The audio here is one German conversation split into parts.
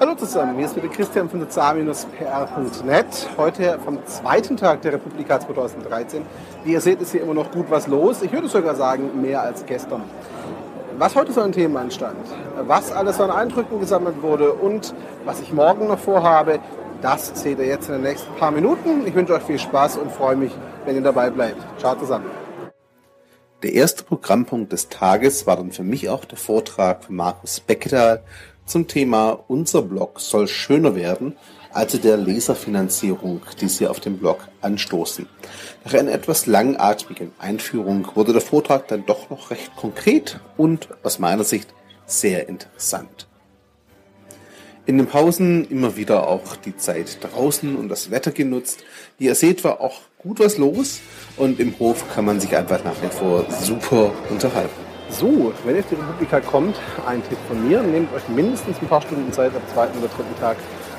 Hallo zusammen, hier ist wieder Christian von sozial-pr.net. Heute vom zweiten Tag der Republika 2013. Wie ihr seht, ist hier immer noch gut was los. Ich würde sogar sagen, mehr als gestern. Was heute so ein Thema anstand, was alles an Eindrücken gesammelt wurde und was ich morgen noch vorhabe, das seht ihr jetzt in den nächsten paar Minuten. Ich wünsche euch viel Spaß und freue mich, wenn ihr dabei bleibt. Ciao zusammen. Der erste Programmpunkt des Tages war dann für mich auch der Vortrag von Markus Beckedahl zum Thema Unser Blog soll schöner werden, also der Leserfinanzierung, die Sie auf dem Blog anstoßen. Nach einer etwas langatmigen Einführung wurde der Vortrag dann doch noch recht konkret und aus meiner Sicht sehr interessant. In den Pausen immer wieder auch die Zeit draußen und das Wetter genutzt. Wie ihr seht, war auch gut was los und im Hof kann man sich einfach nach wie vor super unterhalten. So, wenn ihr auf die Republika kommt, ein Tipp von mir, nehmt euch mindestens ein paar Stunden Zeit am zweiten oder dritten Tag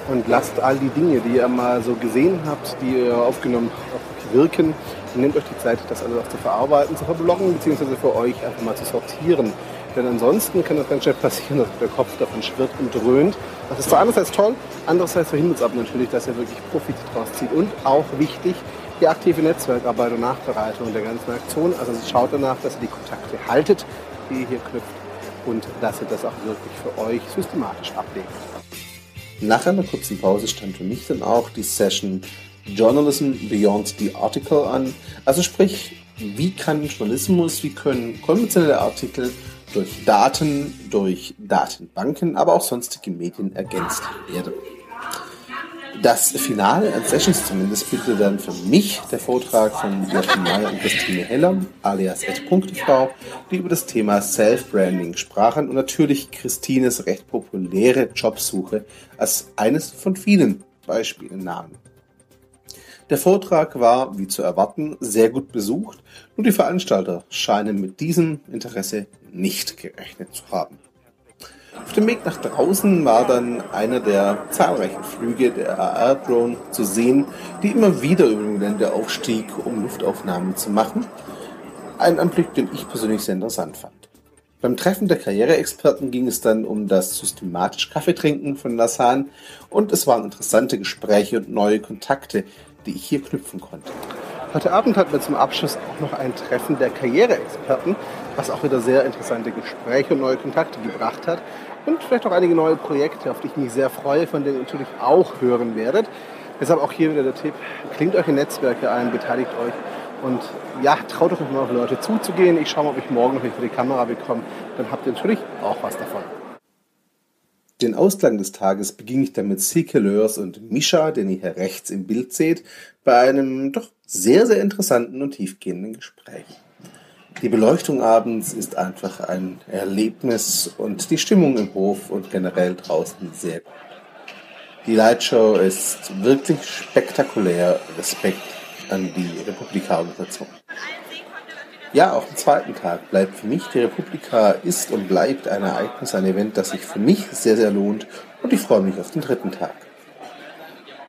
und lasst all die Dinge, die ihr mal so gesehen habt, die ihr aufgenommen habt, wirken. Und nehmt euch die Zeit, das alles auch zu verarbeiten, zu verbloggen, beziehungsweise für euch einfach mal zu sortieren. Denn ansonsten kann das ganz schnell passieren, dass der Kopf davon schwirrt und dröhnt. Das ist zwar einerseits toll, andererseits verhindert es aber natürlich, dass ihr wirklich Profit draus zieht. Und auch wichtig, die aktive Netzwerkarbeit und Nachbereitung der ganzen Aktion. Also schaut danach, dass ihr die Kontakte haltet, die ihr hier knüpft und dass ihr das auch wirklich für euch systematisch ablegt. Nach einer kurzen Pause stand für mich dann auch die Session Journalism Beyond the Article an. Also sprich, wie kann Journalismus, wie können konventionelle Artikel durch Daten, durch Datenbanken, aber auch sonstige Medien ergänzt werden. Das Finale an Sessions zumindest bildete dann für mich der Vortrag von Joachim Meyer und Christine Heller, alias Punktefrau, die über das Thema Self-Branding sprachen und natürlich Christines recht populäre Jobsuche als eines von vielen Beispielen nahmen. Der Vortrag war, wie zu erwarten, sehr gut besucht, nur die Veranstalter scheinen mit diesem Interesse nicht gerechnet zu haben. Auf dem Weg nach draußen war dann einer der zahlreichen Flüge der AR-Drone zu sehen, die immer wieder über dem Gelände aufstieg, um Luftaufnahmen zu machen. Ein Anblick, den ich persönlich sehr interessant fand. Beim Treffen der Karriereexperten ging es dann um das systematisch Kaffeetrinken von Lassan und es waren interessante Gespräche und neue Kontakte, die ich hier knüpfen konnte. Heute Abend hatten wir zum Abschluss auch noch ein Treffen der Karriereexperten, was auch wieder sehr interessante Gespräche und neue Kontakte gebracht hat und vielleicht auch einige neue Projekte, auf die ich mich sehr freue, von denen ihr natürlich auch hören werdet. Deshalb auch hier wieder der Tipp, klingt euch in Netzwerke ein, beteiligt euch und ja, traut euch mal auf Leute zuzugehen. Ich schaue mal, ob ich morgen noch für die Kamera bekomme. Dann habt ihr natürlich auch was davon. Den Ausklang des Tages beging ich dann mit Sekeleurs und Mischa, den ihr hier rechts im Bild seht, bei einem doch sehr, sehr interessanten und tiefgehenden Gespräch. Die Beleuchtung abends ist einfach ein Erlebnis und die Stimmung im Hof und generell draußen sehr gut. Die Lightshow ist wirklich spektakulär. Respekt an die Republika-Organisation. Ja, auch am zweiten Tag bleibt für mich die Republika ist und bleibt ein Ereignis, ein Event, das sich für mich sehr, sehr lohnt und ich freue mich auf den dritten Tag.